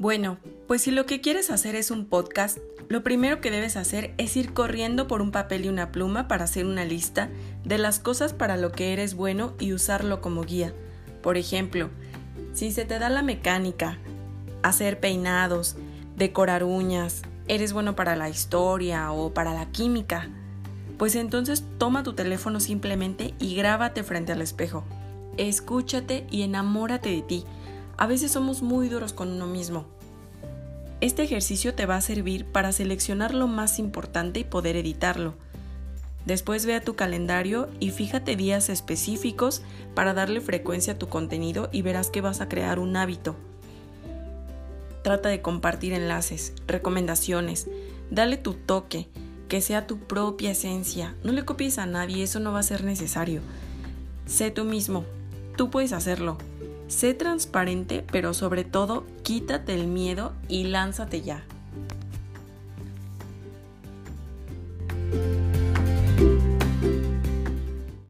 Bueno, pues si lo que quieres hacer es un podcast, lo primero que debes hacer es ir corriendo por un papel y una pluma para hacer una lista de las cosas para lo que eres bueno y usarlo como guía. Por ejemplo, si se te da la mecánica, hacer peinados, decorar uñas, eres bueno para la historia o para la química, pues entonces toma tu teléfono simplemente y grábate frente al espejo. Escúchate y enamórate de ti a veces somos muy duros con uno mismo. Este ejercicio te va a servir para seleccionar lo más importante y poder editarlo. Después ve a tu calendario y fíjate días específicos para darle frecuencia a tu contenido y verás que vas a crear un hábito. Trata de compartir enlaces, recomendaciones, dale tu toque, que sea tu propia esencia. No le copies a nadie, eso no va a ser necesario. Sé tú mismo, tú puedes hacerlo. Sé transparente, pero sobre todo quítate el miedo y lánzate ya.